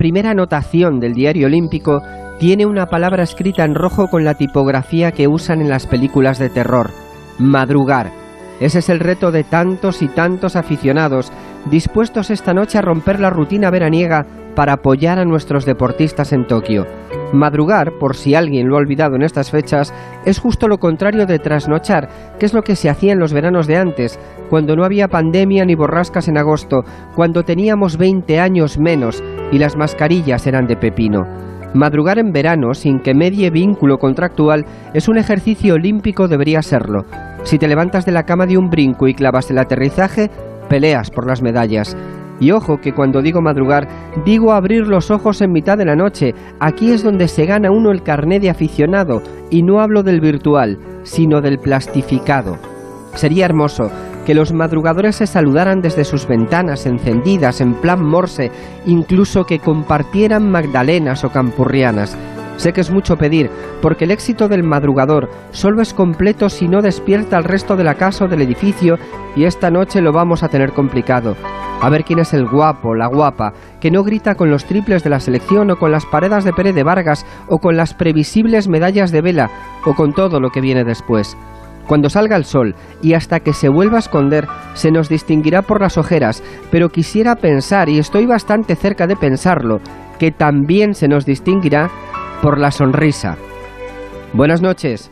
primera anotación del diario olímpico tiene una palabra escrita en rojo con la tipografía que usan en las películas de terror, madrugar. Ese es el reto de tantos y tantos aficionados dispuestos esta noche a romper la rutina veraniega para apoyar a nuestros deportistas en Tokio. Madrugar, por si alguien lo ha olvidado en estas fechas, es justo lo contrario de trasnochar, que es lo que se hacía en los veranos de antes, cuando no había pandemia ni borrascas en agosto, cuando teníamos 20 años menos y las mascarillas eran de pepino. Madrugar en verano sin que medie vínculo contractual es un ejercicio olímpico, debería serlo. Si te levantas de la cama de un brinco y clavas el aterrizaje, peleas por las medallas. Y ojo que cuando digo madrugar, digo abrir los ojos en mitad de la noche. Aquí es donde se gana uno el carné de aficionado, y no hablo del virtual, sino del plastificado. Sería hermoso que los madrugadores se saludaran desde sus ventanas encendidas en plan morse, incluso que compartieran magdalenas o campurrianas. Sé que es mucho pedir, porque el éxito del madrugador solo es completo si no despierta al resto de la casa del edificio y esta noche lo vamos a tener complicado. A ver quién es el guapo, la guapa, que no grita con los triples de la selección o con las paredes de Pérez de Vargas o con las previsibles medallas de vela o con todo lo que viene después. Cuando salga el sol y hasta que se vuelva a esconder, se nos distinguirá por las ojeras, pero quisiera pensar, y estoy bastante cerca de pensarlo, que también se nos distinguirá por la sonrisa. Buenas noches.